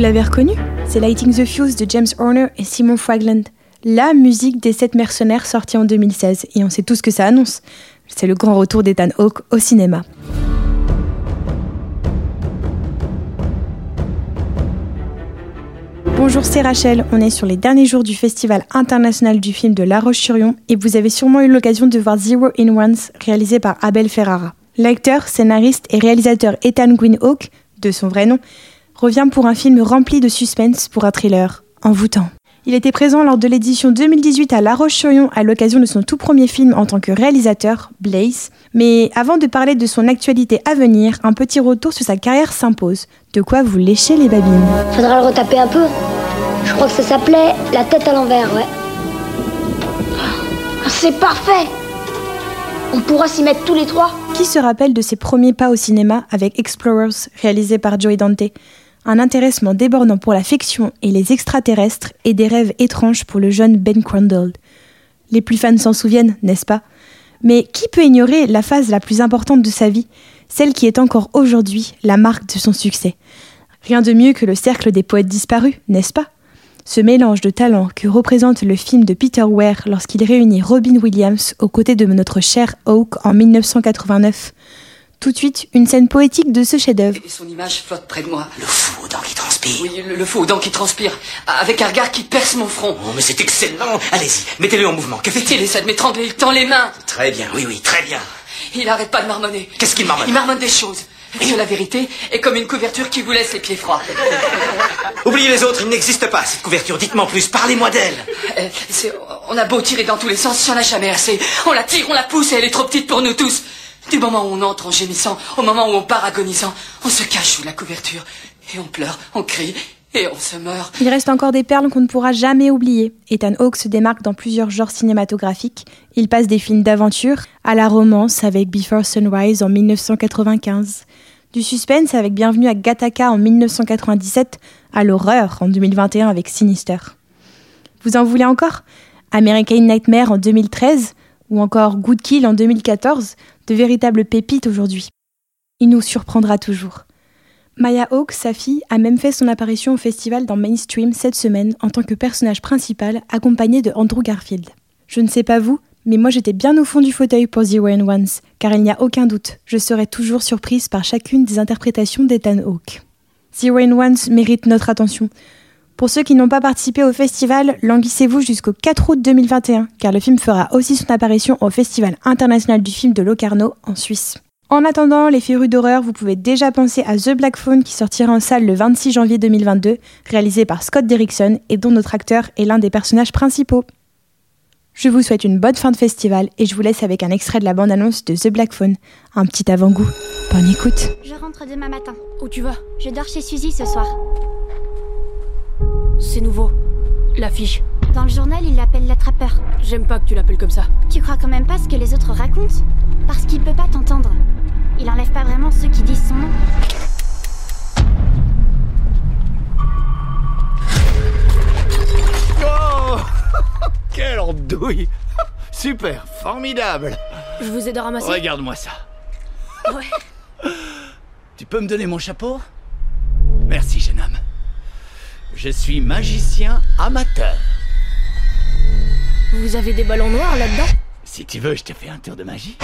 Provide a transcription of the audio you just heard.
Vous l'avez reconnu C'est Lighting the Fuse de James Horner et Simon Fragland. La musique des sept mercenaires sortie en 2016. Et on sait tout ce que ça annonce. C'est le grand retour d'Ethan Hawke au cinéma. Bonjour, c'est Rachel. On est sur les derniers jours du Festival international du film de La Roche-sur-Yon et vous avez sûrement eu l'occasion de voir Zero in Ones réalisé par Abel Ferrara. L'acteur, scénariste et réalisateur Ethan Gwyn Hawke, de son vrai nom, revient pour un film rempli de suspense pour un thriller envoûtant. Il était présent lors de l'édition 2018 à La Roche-sur-Yon à l'occasion de son tout premier film en tant que réalisateur, Blaze. Mais avant de parler de son actualité à venir, un petit retour sur sa carrière s'impose. De quoi vous lécher les babines? Faudra le retaper un peu. Je crois que ça s'appelait La tête à l'envers, ouais. C'est parfait On pourra s'y mettre tous les trois. Qui se rappelle de ses premiers pas au cinéma avec Explorers, réalisé par Joey Dante? Un intéressement débordant pour la fiction et les extraterrestres et des rêves étranges pour le jeune Ben Crandall. Les plus fans s'en souviennent, n'est-ce pas? Mais qui peut ignorer la phase la plus importante de sa vie, celle qui est encore aujourd'hui la marque de son succès? Rien de mieux que le cercle des poètes disparus, n'est-ce pas? Ce mélange de talents que représente le film de Peter Ware lorsqu'il réunit Robin Williams aux côtés de notre cher Hawke en 1989 tout de suite, une scène poétique de ce chef-d'œuvre. Et son image flotte près de moi. Le fou aux dents qui transpire. Oui, le, le fou aux dents qui transpire, avec un regard qui perce mon front. Oh, mais c'est excellent. Allez-y, mettez-le en mouvement. Que fait-il Il essaie de m'étrangler, il tend les mains. Très bien, oui, oui, très bien. Il arrête pas de marmonner. Qu'est-ce qu'il marmonne Il marmonne des choses. Et que la vérité est comme une couverture qui vous laisse les pieds froids. Oubliez les autres, il n'existe pas cette couverture. Dites-moi plus, parlez-moi d'elle. Euh, on a beau tirer dans tous les sens, il n'y en a jamais assez. On la tire, on la pousse et elle est trop petite pour nous tous. Du moment où on entre en gémissant, au moment où on part agonisant, on se cache sous la couverture. Et on pleure, on crie, et on se meurt. Il reste encore des perles qu'on ne pourra jamais oublier. Ethan Hawke se démarque dans plusieurs genres cinématographiques. Il passe des films d'aventure à la romance avec Before Sunrise en 1995, du suspense avec Bienvenue à Gattaca en 1997, à l'horreur en 2021 avec Sinister. Vous en voulez encore? American Nightmare en 2013 ou encore Good Kill en 2014, de véritables pépites aujourd'hui. Il nous surprendra toujours. Maya Hawke, sa fille, a même fait son apparition au festival dans Mainstream cette semaine en tant que personnage principal, accompagnée de Andrew Garfield. Je ne sais pas vous, mais moi j'étais bien au fond du fauteuil pour Zero and Ones, car il n'y a aucun doute, je serai toujours surprise par chacune des interprétations d'Ethan Hawke. Zero and Ones mérite notre attention. Pour ceux qui n'ont pas participé au festival, languissez-vous jusqu'au 4 août 2021, car le film fera aussi son apparition au Festival international du film de Locarno, en Suisse. En attendant, les férus d'horreur, vous pouvez déjà penser à The Black Phone qui sortira en salle le 26 janvier 2022, réalisé par Scott Derrickson et dont notre acteur est l'un des personnages principaux. Je vous souhaite une bonne fin de festival et je vous laisse avec un extrait de la bande-annonce de The Black Phone, un petit avant-goût. Bonne écoute. Je rentre demain matin. Où tu vas? Je dors chez Suzy ce soir. C'est nouveau. L'affiche. Dans le journal, il l'appelle l'attrapeur. J'aime pas que tu l'appelles comme ça. Tu crois quand même pas ce que les autres racontent? Parce qu'il peut pas t'entendre. Il enlève pas vraiment ceux qui disent son nom. Oh Quelle andouille Super, formidable Je vous aide à ramasser Regarde-moi ça. Ouais. Tu peux me donner mon chapeau? Merci. Je suis magicien amateur. Vous avez des ballons noirs là-dedans? Si tu veux, je te fais un tour de magie.